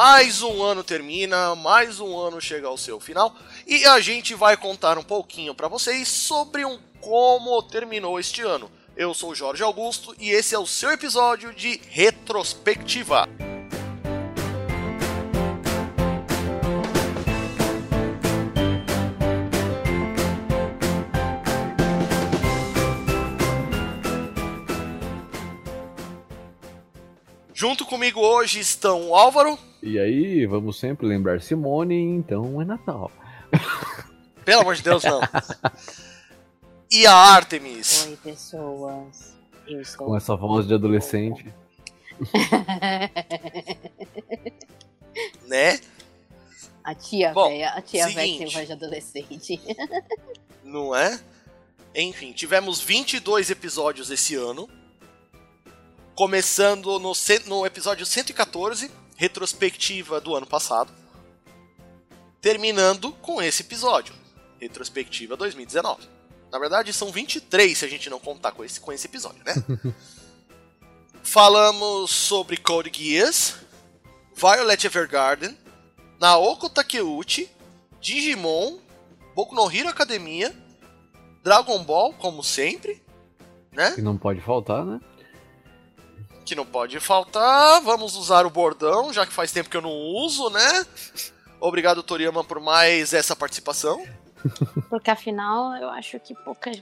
Mais um ano termina, mais um ano chega ao seu final e a gente vai contar um pouquinho para vocês sobre um como terminou este ano. Eu sou Jorge Augusto e esse é o seu episódio de retrospectiva. Junto comigo hoje estão o Álvaro. E aí, vamos sempre lembrar Simone, então é Natal. Pelo amor de Deus, não. e a Artemis. Oi, pessoas. Eu estou... Com essa voz de adolescente. né? A tia Bom, velha, a tia velha tem voz de adolescente. Não é? Enfim, tivemos 22 episódios esse ano. Começando no, no episódio 114, retrospectiva do ano passado. Terminando com esse episódio, retrospectiva 2019. Na verdade, são 23 se a gente não contar com esse, com esse episódio, né? Falamos sobre Code Geass, Violet Evergarden, Naoko Takeuchi, Digimon, Boku no Hero Academia, Dragon Ball, como sempre, né? Que não pode faltar, né? Que não pode faltar. Vamos usar o bordão, já que faz tempo que eu não uso, né? Obrigado, Toriyama, por mais essa participação. Porque afinal, eu acho que poucas.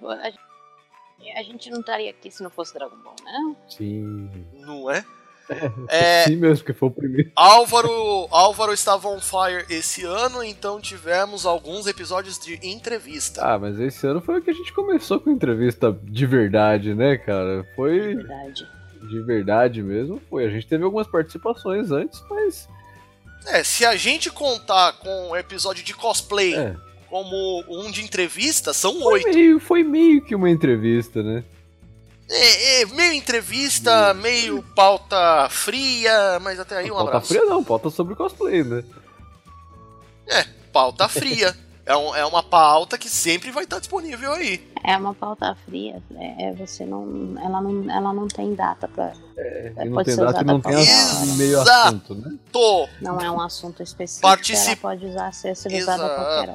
A gente- não estaria aqui se não fosse Dragon Ball, né? Sim. Não é? É, Sim mesmo, que foi o primeiro. Álvaro, Álvaro estava on fire esse ano, então tivemos alguns episódios de entrevista. Ah, mas esse ano foi o que a gente começou com entrevista de verdade, né, cara? É Foi verdade. De verdade mesmo. Foi. A gente teve algumas participações antes, mas. É, se a gente contar com o episódio de cosplay É. como um de entrevista, são Foi oito. meio, foi meio que uma entrevista, né? É, é, meio entrevista, meio pauta fria, mas até aí um pauta abraço. fria não, pauta sobre cosplay, né? É, pauta fria. É, um- é uma pauta que sempre vai estar disponível aí. É uma pauta fria. É, é você não. Ela não, ela não tem data pra. É, É, não pode tem ser data e usada não tem pra ass- qualquer meio assunto, né? Tô. Não é um assunto específico. Partici- Ela pode usar, ser, ser usada a qualquer hora.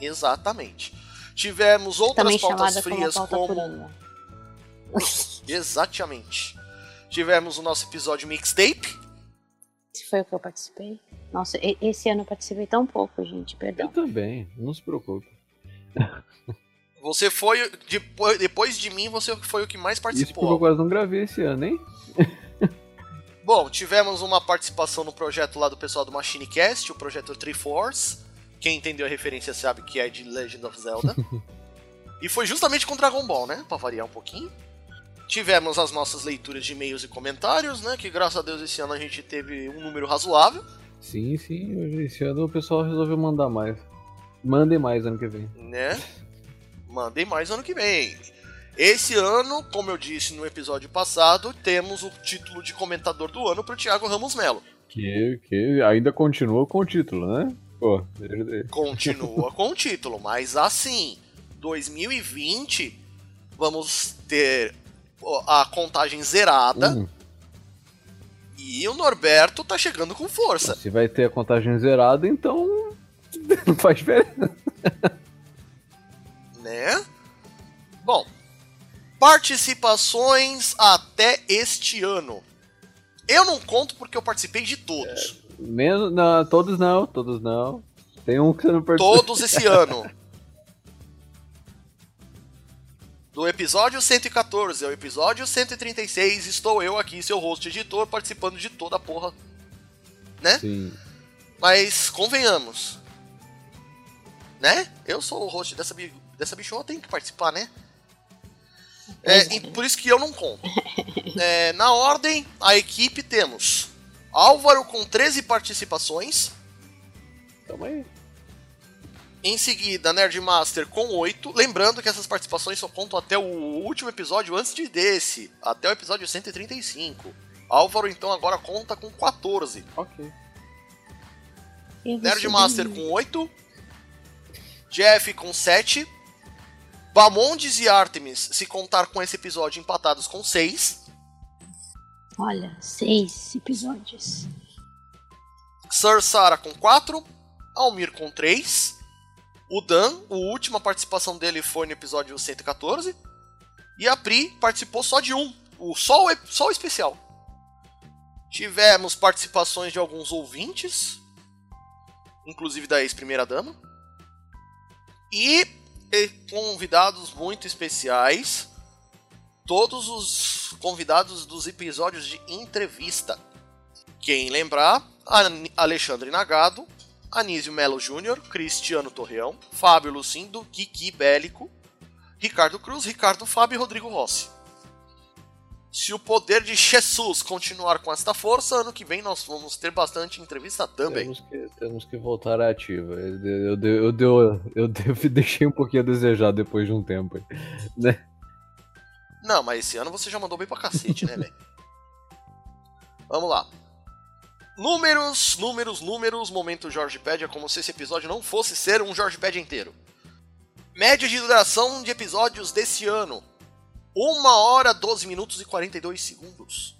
Exatamente. Tivemos outras Também pautas chamada como frias pauta como. Exatamente. Tivemos o nosso episódio mixtape. Foi o que eu participei. Nossa, esse ano eu participei tão pouco, gente, Eu perdão. também, não se preocupe. Você foi. Depois, depois de mim, você foi o que mais Isso porque participou. eu quase não gravei esse ano, hein? Bom, tivemos uma participação no projeto lá do pessoal do MachineCast, o projeto Triforce. Quem entendeu a referência sabe que é de Legend of Zelda. e foi justamente com Dragon Ball, né? Pra variar um pouquinho. Tivemos as nossas leituras de e-mails e comentários, né? Que graças a Deus esse ano a gente teve um número razoável, Sim, sim. Esse ano o pessoal resolveu mandar mais. Mandem mais ano que vem. né? Mandem mais ano que vem. Esse ano, como eu disse no episódio passado, temos o título de comentador do ano pro Thiago Ramos Melo. Que, que ainda continua com o título, né? Pô, Continua com o título, mas assim, 2020 vamos ter a contagem zerada Hum, e o Norberto tá chegando com força. se vai ter a contagem zerada, então. Não faz diferença. né? Bom, participações até este ano. Eu não conto porque eu participei de todos. Menos. Não, todos não, todos não. Tem um que você não participou. Todos esse ano. Do episódio 114 ao episódio 136, estou eu aqui, seu host editor, participando de toda a porra. Né? Sim. Mas convenhamos. Né? Eu sou o host dessa, bi- dessa bichona, eu tenho que participar, né? É, e por isso que eu não conto. É, na ordem, a equipe temos Álvaro com 13 participações. Tamo aí. Em seguida, Nerdmaster com 8. Lembrando que essas participações só contam até o último episódio antes de desse, até o episódio 135. Álvaro, então, agora conta com 14. Ok. Nerdmaster com 8. Jeff com 7. Bamondes e Artemis, se contar com esse episódio, empatados com 6. Olha, seis episódios. Sir Sara com 4, Almir com 3, o Dan, a última participação dele foi no episódio 114, e a Pri participou só de um, só, o, só o especial. Tivemos participações de alguns ouvintes, inclusive da ex-primeira dama, e, e convidados muito especiais, todos os convidados dos episódios de entrevista. Quem lembrar, Alexandre Nagado, Anísio Melo Júnior, Cristiano Torreão, Fábio Lucindo, Kiki Bélico, Ricardo Cruz, Ricardo Fábio e Rodrigo Rossi. Se o poder de Jesus continuar com esta força, ano que vem nós vamos ter bastante entrevista também. Temos que, temos que voltar à ativa. Eu, eu, eu, eu, eu, deixei um pouquinho a desejar depois de um tempo. Né? Não, mas esse ano você já mandou bem pra cacete, né, velho? Vamos lá. Números, números, números. Momento Jorge Pad é como se esse episódio não fosse ser um Jorge Pad inteiro. Média de duração de episódios desse ano: 1 hora, 12 minutos e 42 segundos.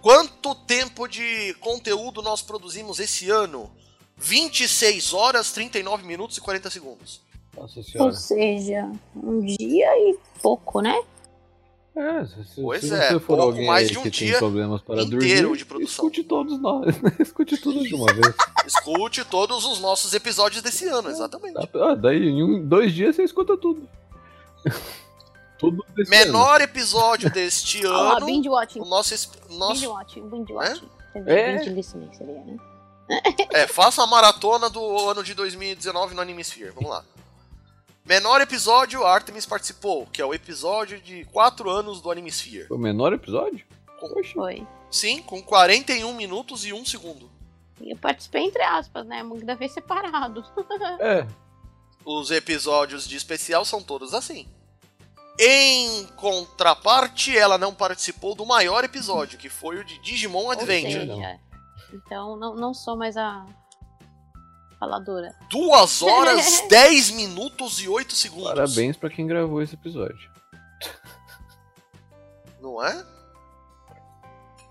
Quanto tempo de conteúdo nós produzimos esse ano? 26 horas, 39 minutos e 40 segundos. Nossa senhora. Ou seja, um dia e pouco, né? É, se, pois se é, você for pouco alguém mais de um que dia tem problemas para inteiro dormir, de produção. escute todos nós, né? escute tudo de uma vez. Escute todos os nossos episódios desse ano, exatamente. Ah, daí em um, dois dias você escuta tudo. tudo desse Menor episódio deste Ah, ano. binge watching. O nosso, es- Binge nosso watching, binge watching. É? binge listening seria, né? é, faça a maratona do ano de 2019 no Animesphere. Vamos lá. Menor episódio, Artemis participou, que é o episódio de 4 anos do Animesphere. Foi o menor episódio? Poxa. Foi. Sim, com 41 minutos e 1 segundo. E eu participei entre aspas, né? Muita vez separado. É, Os episódios de especial são todos assim. Em contraparte, ela não participou do maior episódio, que foi o de Digimon Ou Adventure. seja, então não, não sou mais a faladora. 2 horas, 10 minutos e 8 segundos. parabéns pra quem gravou esse episódio. Não é?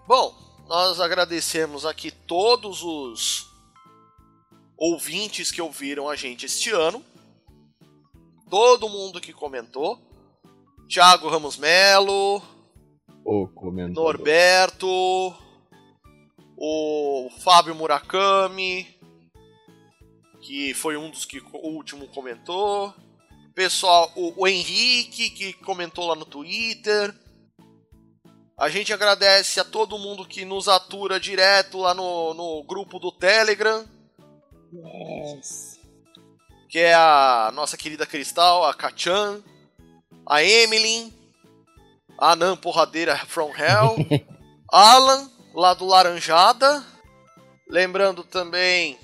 Bom, nós agradecemos aqui todos os ouvintes que ouviram a gente este ano. Todo mundo que comentou. Thiago Ramos Melo, O comentário. Norberto, o Fábio Murakami, que foi um dos que o último comentou. Pessoal, o, o Henrique, que comentou lá no Twitter. A gente agradece a todo mundo que nos atura direto lá no, no grupo do Telegram, Yes. que é a nossa querida Cristal, a Kachan, a Emily, a Nan Porradeira from Hell, Alan, lá do Laranjada. Lembrando também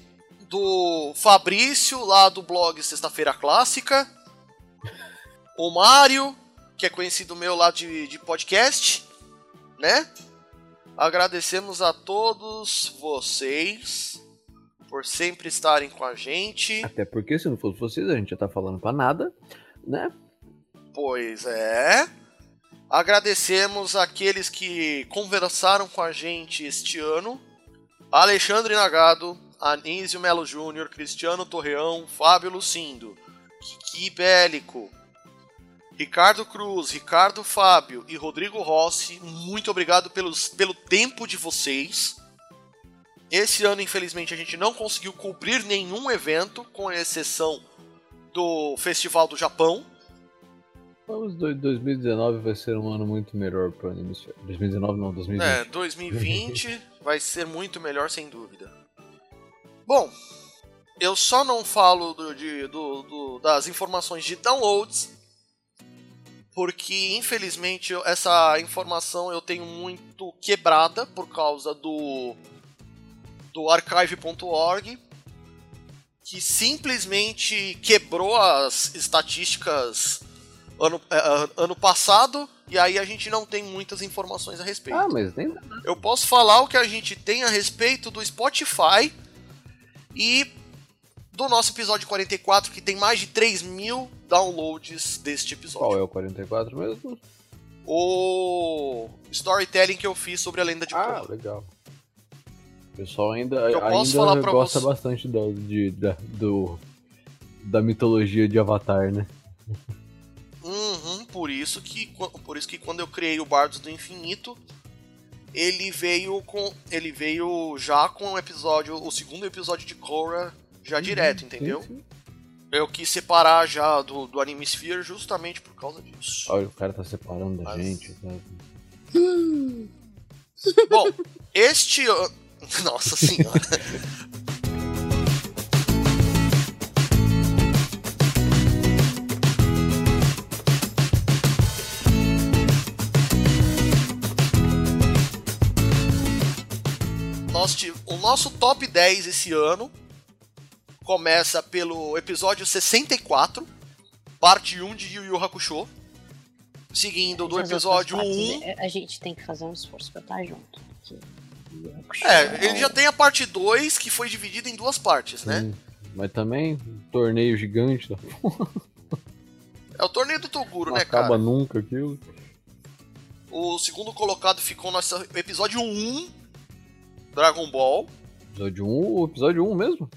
do Fabrício, lá do blog Sexta-feira Clássica. O Mário, que é conhecido meu lá de, de podcast, né? Agradecemos a todos vocês por sempre estarem com a gente. Até porque se não fosse vocês, a gente já tá falando pra nada, né? Pois é. Agradecemos aqueles que conversaram com a gente este ano: Alexandre Nagado, Anísio Melo Júnior, Cristiano Torreão, Fábio Lucindo, Kiki Bélico, Ricardo Cruz, Ricardo Fábio e Rodrigo Rossi. Muito obrigado pelos, pelo tempo de vocês. Esse ano, infelizmente, a gente não conseguiu cobrir nenhum evento, com exceção do Festival do Japão. Vamos, do- 2019 vai ser um ano muito melhor pro anime. 2019 não, 2020. É, 2020 vai ser muito melhor, sem dúvida. Bom, eu só não falo do- de- do- do- das informações de downloads, porque infelizmente essa informação eu tenho muito quebrada por causa do, do archive.org, que simplesmente quebrou as estatísticas ano, eh, ano passado, e aí a gente não tem muitas informações a respeito. Ah, mas nem Eu posso falar o que a gente tem a respeito do Spotify e do nosso episódio 44, que tem mais de 3 mil downloads deste qual episódio. é o 44 mesmo? O storytelling que eu fiz sobre a lenda de Ah, Korra. legal. O pessoal ainda, Eu ainda gosta você- bastante da, de, da, do, da mitologia de Avatar, né? Uhum, por isso que por isso que quando eu criei o Bardos do Infinito, ele veio com ele veio já com o episódio, o segundo episódio de Korra já direto, entendeu? Sim, sim. Eu quis separar já do, do Anime Sphere justamente por causa disso. Olha, o cara tá separando da Mas- gente. Tá? Bom, este. Nossa senhora. Nós o nosso top 10 esse ano começa pelo episódio 64, parte 1 de Yu Yu Hakusho, seguindo do episódio partes, 1 é, A gente tem que fazer um esforço pra estar junto. porque- É, ele já tem a parte 2 que foi dividida em duas partes, né? Sim. Mas também, um torneio gigante, tá? É o torneio do Toguro, não né, acaba cara? nunca aquilo. O segundo colocado ficou no nosso episódio 1, Dragon Ball. Episódio 1, o episódio 1 mesmo?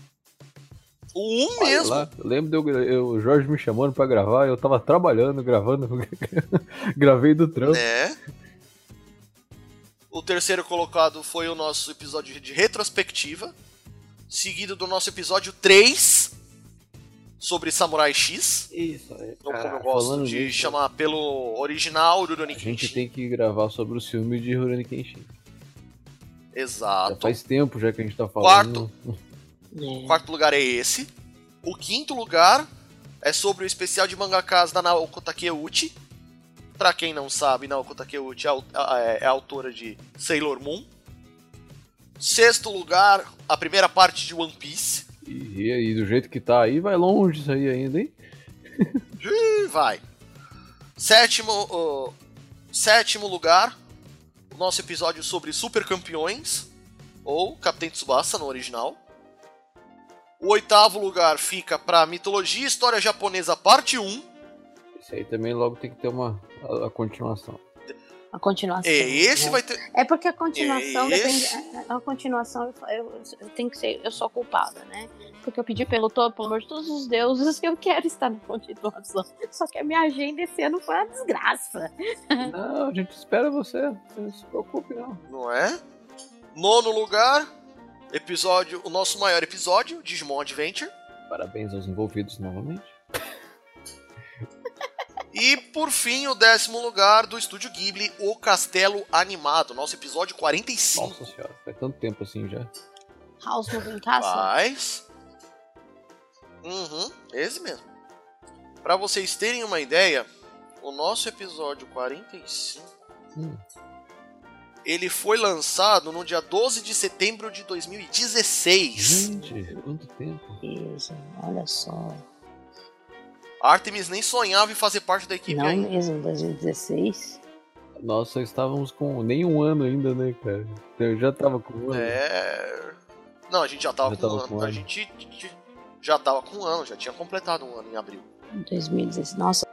O 1 Olha mesmo. lá, eu lembro de eu, o Jorge me chamando pra gravar, eu tava trabalhando, gravando, gravei do trampo. Né? O terceiro colocado foi o nosso episódio de retrospectiva, seguido do nosso episódio 3 sobre Samurai X. Isso, é, cara, como eu gosto de nisso, chamar pelo original Rurouni A gente Kenshin. tem que gravar sobre o filme de Rurouni Kenshin. Já Exato. faz tempo já que a gente tá falando. É. O quarto lugar é esse. O quinto lugar é sobre o especial de mangakas da Naoko Takeuchi. Pra quem não sabe, Naoko Takeuchi é, é- é autora de Sailor Moon. Sexto lugar, a primeira parte de One Piece. E, aí, do jeito que tá aí, vai longe isso aí ainda, hein? Vai. Sétimo, ó, sétimo lugar, nosso episódio sobre Super Campeões, ou Capitão Tsubasa no original. O oitavo lugar fica pra Mitologia e História Japonesa Parte 1. Esse aí também logo tem que ter uma a, a continuação. A continuação. É, esse né? vai ter. É porque a continuação Esse- depende. A a continuação eu, eu, eu tenho que ser. Eu sou culpada, né? Porque eu pedi pelo, todo, pelo amor de todos os deuses que eu quero estar na continuação. Só que a minha agenda esse ano foi uma desgraça. Não, a gente espera você. Não se preocupe, não. Não é? Nono lugar, episódio, o nosso maior episódio, Digimon Adventure. Parabéns aos envolvidos novamente. E por fim, o décimo lugar do estúdio Ghibli, O Castelo Animado, nosso episódio 45. Nossa senhora, faz tanto tempo assim já. House Moving Castle. Faz. Uhum, esse mesmo. Pra vocês terem uma ideia, o nosso episódio 45 Hum. ele foi lançado no dia 12 de setembro de 2016. Gente, quanto tempo. Isso, olha só. Artemis nem sonhava em fazer parte da equipe Não ainda. mesmo, 2016. Nós só estávamos com nem um ano ainda, né, cara? Eu já tava com um ano. É. Não, a gente já tava, Já com, tava um ano. com um A ano. gente t- já tava com um ano, já tinha completado um ano em abril. 2016. Nossa,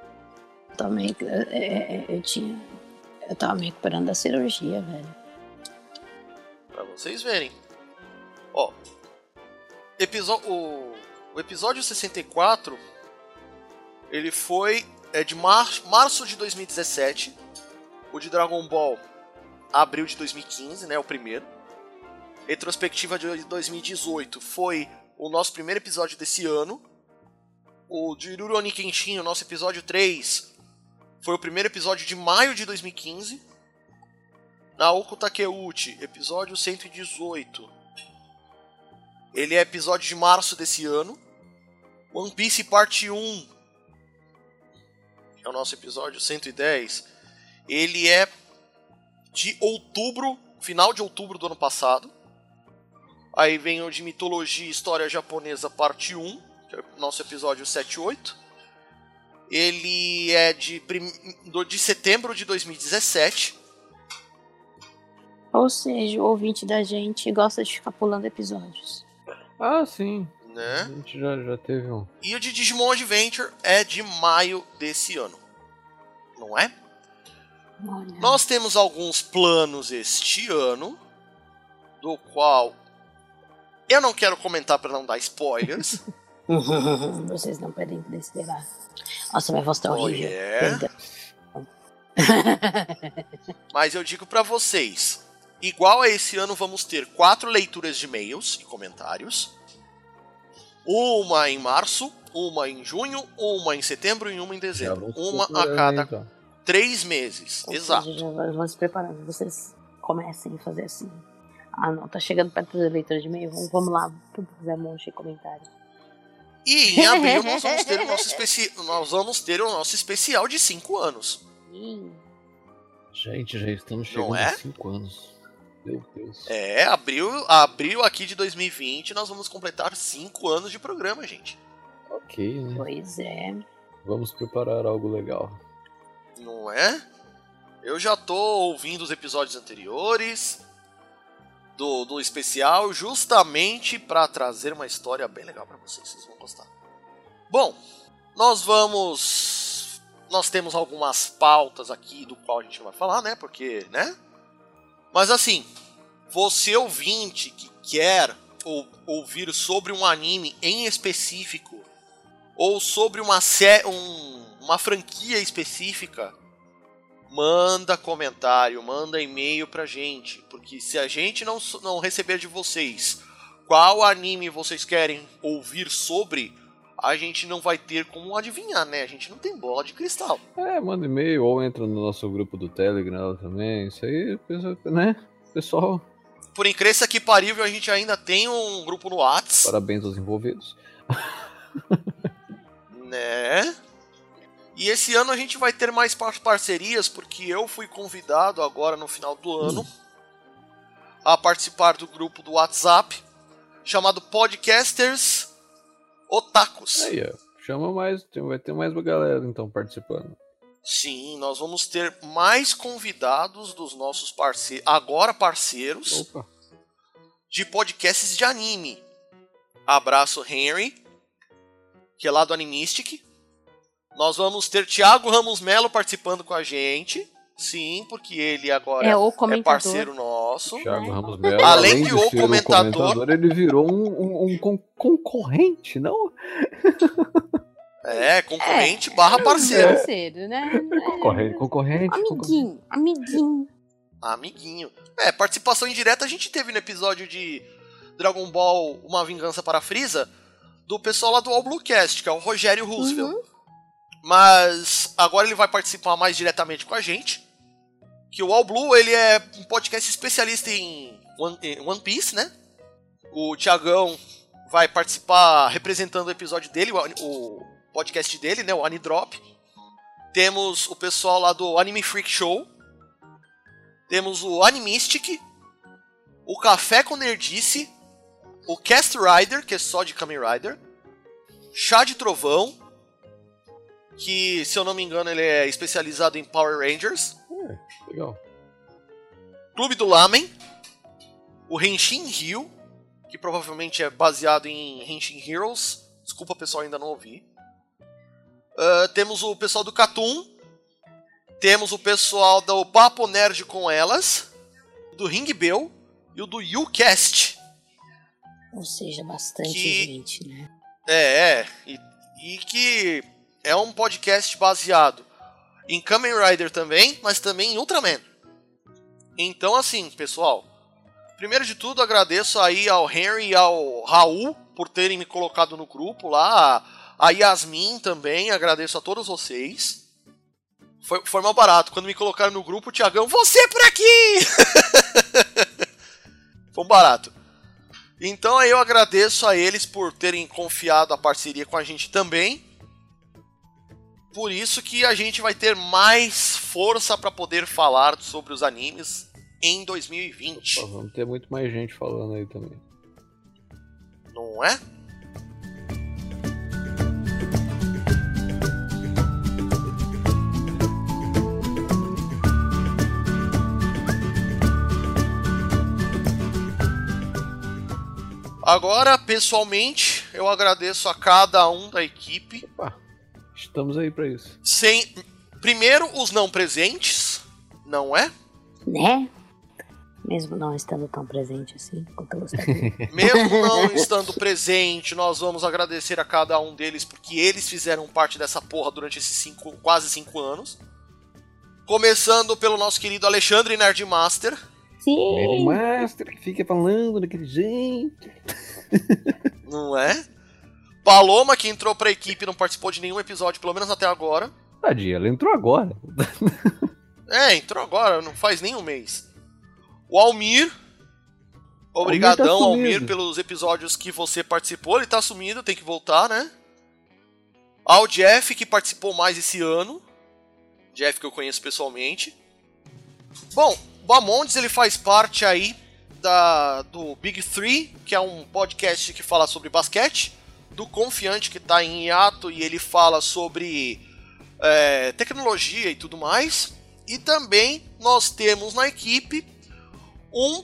também. é, é, eu tinha. Eu tava me recuperando da cirurgia, velho. Pra vocês verem. Ó. Episo o, o episódio 64 ele foi é de mar março de 2017. O de Dragon Ball, abril de 2015, né? O primeiro. Retrospectiva de 2018 foi o nosso primeiro episódio desse ano. O de Rurouni Kenshin, o nosso episódio 3, foi o primeiro episódio de maio de 2015. Naoko Takeuchi, episódio 118. Ele é episódio de março desse ano. One Piece Parte 1, que é o nosso episódio 110. Ele é de outubro, final de outubro do ano passado. Aí vem o de Mitologia e História Japonesa Parte 1, que é o nosso episódio 78. Ele é de, prim... de setembro de 2017. Ou seja, o ouvinte da gente gosta de ficar pulando episódios. Ah, sim. A Né? gente já, já teve um. E o de Digimon Adventure é de maio desse ano. Não é? Olha. Nós temos alguns planos este ano, do qual Eu não quero comentar para não dar spoilers. Vocês não podem esperar. Nossa, minha voz tá Oh, horrível. yeah. Mas eu digo pra vocês, igual a esse ano vamos ter quatro leituras de e-mails e comentários. Uma em março, uma em junho, uma em setembro e uma em dezembro. Uma a cada então. três meses. Ou Exato. seja, já vamos se preparando. Vocês comecem a fazer assim. Ah, não, tá chegando perto da leitura de e-mail. Vamos, vamos lá. Fazer um monte de comentário. E em abril nós vamos ter o nosso, especi... nós vamos ter o nosso especial de cinco anos. Gente, já estamos chegando é? a 5 anos. Meu Deus. É, abril, abril aqui de 2020 nós vamos completar cinco anos de programa, gente. Ok, né? Pois é. Vamos preparar algo legal. Não é? Eu já tô ouvindo os episódios anteriores do, do especial justamente para trazer uma história bem legal para vocês, vocês vão gostar. Bom, nós vamos nós temos algumas pautas aqui do qual a gente vai falar, né? Porque, né? Mas assim, você ouvinte que quer ou, ouvir sobre um anime em específico ou sobre uma um, uma franquia específica, manda comentário, manda e-mail pra gente, porque se a gente não, não receber de vocês qual anime vocês querem ouvir sobre, a gente não vai ter como adivinhar, né? A gente não tem bola de cristal. É, manda e-mail ou entra no nosso grupo do Telegram também. Isso aí, né? Pessoal, Por incrível que parível, a gente ainda tem um grupo no Whats, parabéns aos envolvidos. né? E esse ano a gente vai ter mais par- parcerias, porque eu fui convidado agora no final do ano a participar do grupo do WhatsApp chamado Podcasters Otakus. Aí, ó. Chama mais, vai ter mais uma galera então participando. Sim, nós vamos ter mais convidados dos nossos parceiros, agora parceiros, Opa. de podcasts de anime. Abraço Henry, que é lá do Animistic. Nós vamos ter Thiago Ramos Melo participando com a gente. Sim, porque ele agora É o é comentador. parceiro nosso. Thiago Ramos Melo, Além de de o ser comentador- ele virou um, um- um con- concorrente, não? É, concorrente barra parceiro. Parceiro, né? Concorrente, concorrente. concorrente. Amiguinho, amiguinho. Amiguinho. É, participação indireta a gente teve no episódio de Dragon Ball Uma Vingança para Freeza do pessoal lá do All Bluecast, que é o Rogério Roosevelt. Uhum. Mas agora ele vai participar mais diretamente com a gente. Que o All Blue, ele é um podcast especialista em One, One Piece, né? O Tiagão vai participar representando o episódio dele, o, o podcast dele, né? O Anidrop. Temos o pessoal lá do Anime Freak Show. Temos o Animistic. O Café com Nerdice. O Cast Rider, que é só de Kamen Rider. Chá de Trovão. Que, se eu não me engano, ele é especializado em Power Rangers. Legal. Clube do Lamen. O Henshin Rio, que provavelmente é baseado em Henshin Heroes. Desculpa, pessoal, ainda não ouvi. Ah, temos o pessoal do Catum. Temos o pessoal do Papo Nerd com Elas. Do Ring Bell. E o do YouCast. Ou seja, bastante Que- gente, né? É, é. E, e que é um podcast baseado em Kamen Rider também, mas também em Ultraman. Então, assim, pessoal. Primeiro de tudo, agradeço aí ao Henry e ao Raul por terem me colocado no grupo lá. A Yasmin também, agradeço a todos vocês. Foi, foi mal barato. Quando me colocaram no grupo, o Tiagão, você por aqui! foi um barato. Então eu agradeço a eles por terem confiado a parceria com a gente também. Por isso que a gente vai ter mais força para poder falar sobre os animes em 2020, Ó, vamos ter muito mais gente falando aí também. não é? Agora, pessoalmente, eu agradeço a cada um da equipe Opa, estamos aí pra isso. sem primeiro os não presentes, não é? Né? Mesmo não estando tão presente assim quanto eu gostaria. Mesmo não estando presente, nós vamos agradecer a cada um deles porque eles fizeram parte dessa porra durante esses cinco, quase cinco anos. Começando pelo nosso querido Alexandre Nerdmaster. Sim! Master que fica falando daquele jeito. Não é? Paloma, que entrou pra equipe e não participou de nenhum episódio, pelo menos até agora. Tadinha, ela entrou agora. É, entrou agora, não faz nem um mês. O Almir. Obrigadão, Almir tá Almir, pelos episódios que você participou. Ele tá sumido, tem que voltar, né? Ao Jeff, que participou mais esse ano. Jeff, que eu conheço pessoalmente. Bom, o Amondes, ele faz parte aí da, do Big Three, que é um podcast que fala sobre basquete. Do Confiante, que tá em hiato e ele fala sobre é, tecnologia e tudo mais. E também nós temos na equipe um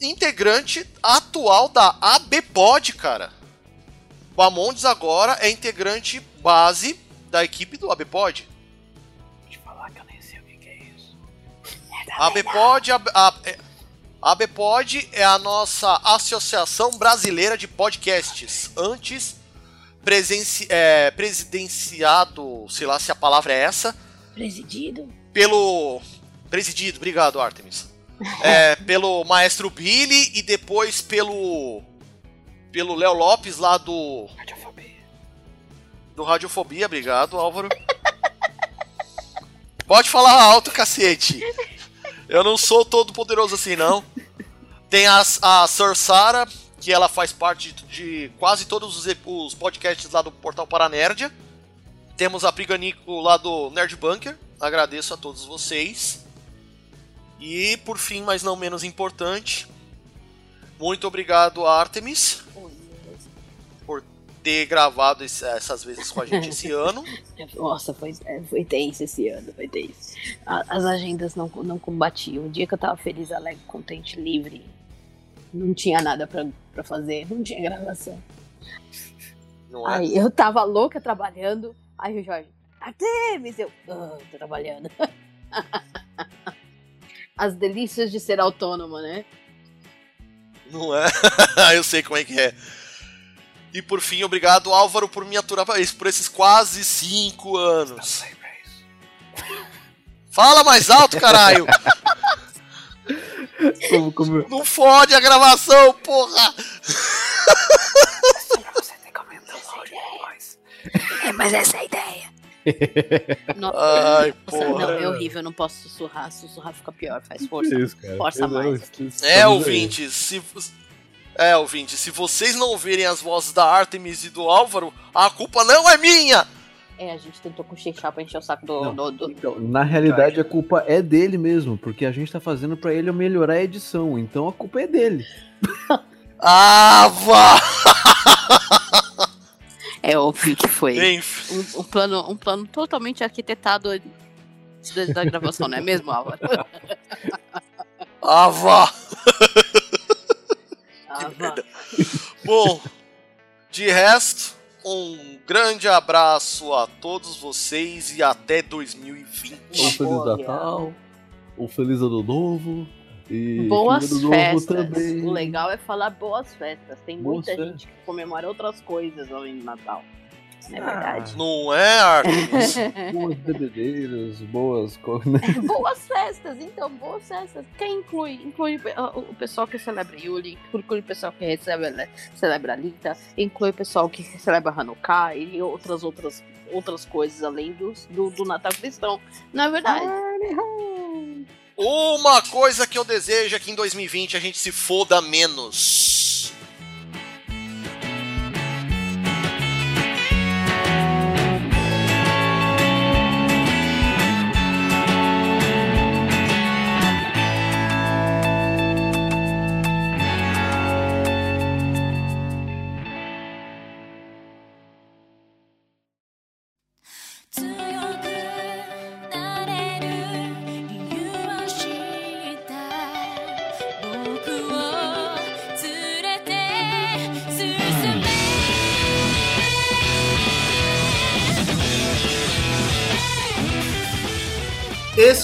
integrante atual da ABPod, cara. O Amondes agora é integrante base da equipe do ABPod. Te falar que eu nem sei o que, que é isso. A ABPod, a, a, é- a ABPod é a nossa Associação Brasileira de Podcasts. Antes presenci, é, presidenciado, sei lá se a palavra é essa, Presidido? pelo. Presidido, obrigado, Artemis. É, pelo Maestro Billy e depois pelo. Pelo Léo Lopes lá do. Radiofobia. Do Radiofobia, obrigado, Álvaro. Pode falar alto, cacete. Eu não sou todo poderoso assim, não. Tem a, a Sir Sara, que ela faz parte de, quase todos os, os podcasts lá do Portal Paranerdia. Temos a Priganico lá do Nerd Bunker. Agradeço a todos vocês. E por fim, mas não menos importante, muito obrigado a Artemis por ter gravado essas vezes com a gente esse ano. Nossa, foi, é, foi tenso esse ano, foi tenso. As agendas não, não combatiam. O dia que eu tava feliz, alegre, contente, livre, não tinha nada pra, pra fazer, não tinha gravação. Não é? Aí eu tava louca trabalhando, aí o Jorge, Artemis, eu, "Ah, tô trabalhando. As delícias de ser autônoma, né? Não é? Eu sei como é que é. E por fim, obrigado, Álvaro, por me aturar pra isso, por esses quase cinco anos. Fala mais alto, caralho! Como, como... Não fode a gravação, porra! Você tem que aumentar o áudio depois. É, mas essa é a ideia. Nossa, Ai, nossa, porra. não, é horrível, eu não posso sussurrar, sussurrar fica pior, faz força. Isso, cara. Força mais. É, ouvintes, se. É, ouvintes, se vocês não ouvirem as vozes da Artemis e do Álvaro, a culpa não é minha! É, a gente tentou cochichar pra encher o saco do. Não. do, do- Então, na realidade, a culpa é dele mesmo, porque a gente tá fazendo pra ele melhorar a edição, então a culpa é dele. Ah, vá! É óbvio que foi. Um, um plano, um plano totalmente arquitetado da, da gravação, não é mesmo, Álvaro? Ah, vá! Ah, vá. Bom, de resto, um grande abraço a todos vocês e até 2020. Um Feliz. Natal, um Feliz Ano Novo e Boas festas. também. O legal é falar boas festas. Tem muita gente que comemora outras coisas além do Natal. Não é Ah. verdade? Não é? Boas bebedeiras, boas coisas. né? boas festas, então, boas festas. Quem inclui? Inclui o pessoal que celebra Yuli, inclui o pessoal que recebe, celebra Lita, inclui o pessoal que celebra Hanukkah e outras outras outras coisas além do, do, do Natal cristão. Não é verdade? Uma coisa que eu desejo é que em 2020 a gente se foda menos.「